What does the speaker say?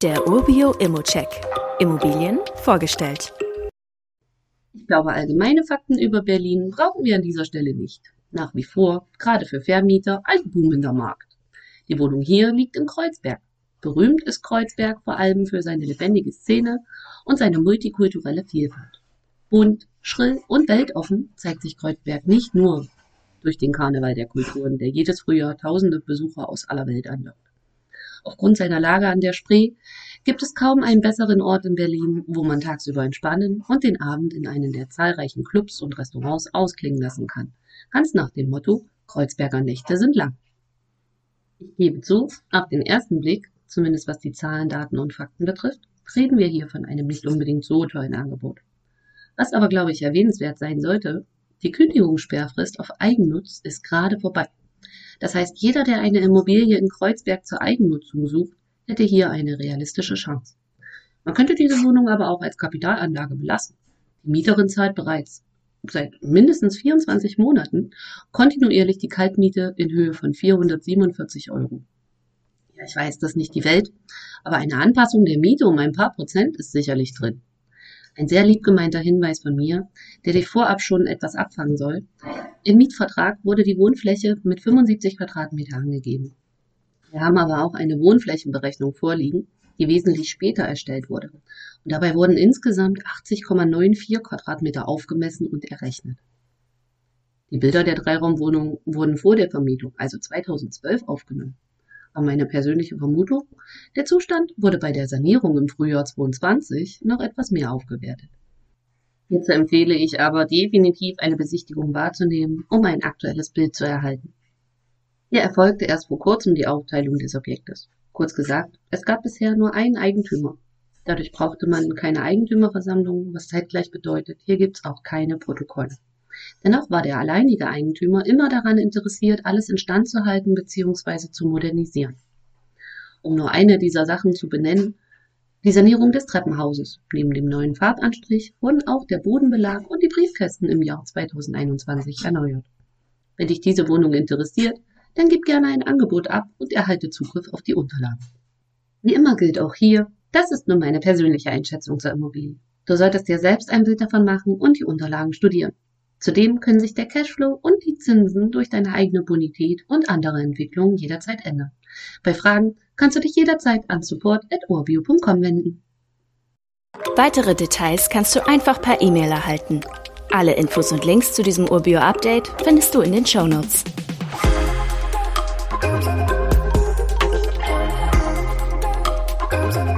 Der Urbio Immocheck. Immobilien vorgestellt. Ich glaube, allgemeine Fakten über Berlin brauchen wir an dieser Stelle nicht. Nach wie vor, gerade für Vermieter, ein boomender Markt. Die Wohnung hier liegt in Kreuzberg. Berühmt ist Kreuzberg vor allem für seine lebendige Szene und seine multikulturelle Vielfalt. Bunt, schrill und weltoffen zeigt sich Kreuzberg nicht nur durch den Karneval der Kulturen, der jedes Frühjahr tausende Besucher aus aller Welt anlockt. Aufgrund seiner Lage an der Spree gibt es kaum einen besseren Ort in Berlin, wo man tagsüber entspannen und den Abend in einen der zahlreichen Clubs und Restaurants ausklingen lassen kann. Ganz nach dem Motto, Kreuzberger Nächte sind lang. Ich gebe zu, auf den ersten Blick, zumindest was die Zahlen, Daten und Fakten betrifft, reden wir hier von einem nicht unbedingt so tollen Angebot. Was aber, glaube ich, erwähnenswert sein sollte, die Kündigungssperrfrist auf Eigennutz ist gerade vorbei. Das heißt, jeder, der eine Immobilie in Kreuzberg zur Eigennutzung sucht, hätte hier eine realistische Chance. Man könnte diese Wohnung aber auch als Kapitalanlage belassen. Die Mieterin zahlt bereits seit mindestens 24 Monaten kontinuierlich die Kaltmiete in Höhe von 447 Euro. Ja, ich weiß, das ist nicht die Welt, aber eine Anpassung der Miete um ein paar Prozent ist sicherlich drin. Ein sehr lieb gemeinter Hinweis von mir, der dich vorab schon etwas abfangen soll. Im Mietvertrag wurde die Wohnfläche mit 75 Quadratmeter angegeben. Wir haben aber auch eine Wohnflächenberechnung vorliegen, die wesentlich später erstellt wurde. Und dabei wurden insgesamt 80,94 Quadratmeter aufgemessen und errechnet. Die Bilder der Dreiraumwohnung wurden vor der Vermietung, also 2012, aufgenommen war meine persönliche Vermutung, der Zustand wurde bei der Sanierung im Frühjahr 22 noch etwas mehr aufgewertet. Hierzu empfehle ich aber definitiv eine Besichtigung wahrzunehmen, um ein aktuelles Bild zu erhalten. Hier erfolgte erst vor kurzem die Aufteilung des Objektes. Kurz gesagt, es gab bisher nur einen Eigentümer. Dadurch brauchte man keine Eigentümerversammlung, was zeitgleich bedeutet, hier gibt's auch keine Protokolle. Dennoch war der alleinige Eigentümer immer daran interessiert, alles instand zu halten bzw. zu modernisieren. Um nur eine dieser Sachen zu benennen, die Sanierung des Treppenhauses. Neben dem neuen Farbanstrich wurden auch der Bodenbelag und die Briefkästen im Jahr 2021 erneuert. Wenn dich diese Wohnung interessiert, dann gib gerne ein Angebot ab und erhalte Zugriff auf die Unterlagen. Wie immer gilt auch hier, das ist nur meine persönliche Einschätzung zur Immobilie. Du solltest dir selbst ein Bild davon machen und die Unterlagen studieren. Zudem können sich der Cashflow und die Zinsen durch deine eigene Bonität und andere Entwicklungen jederzeit ändern. Bei Fragen kannst du dich jederzeit an support.orbio.com wenden. Weitere Details kannst du einfach per E-Mail erhalten. Alle Infos und Links zu diesem Urbio-Update findest du in den Show Notes. Thank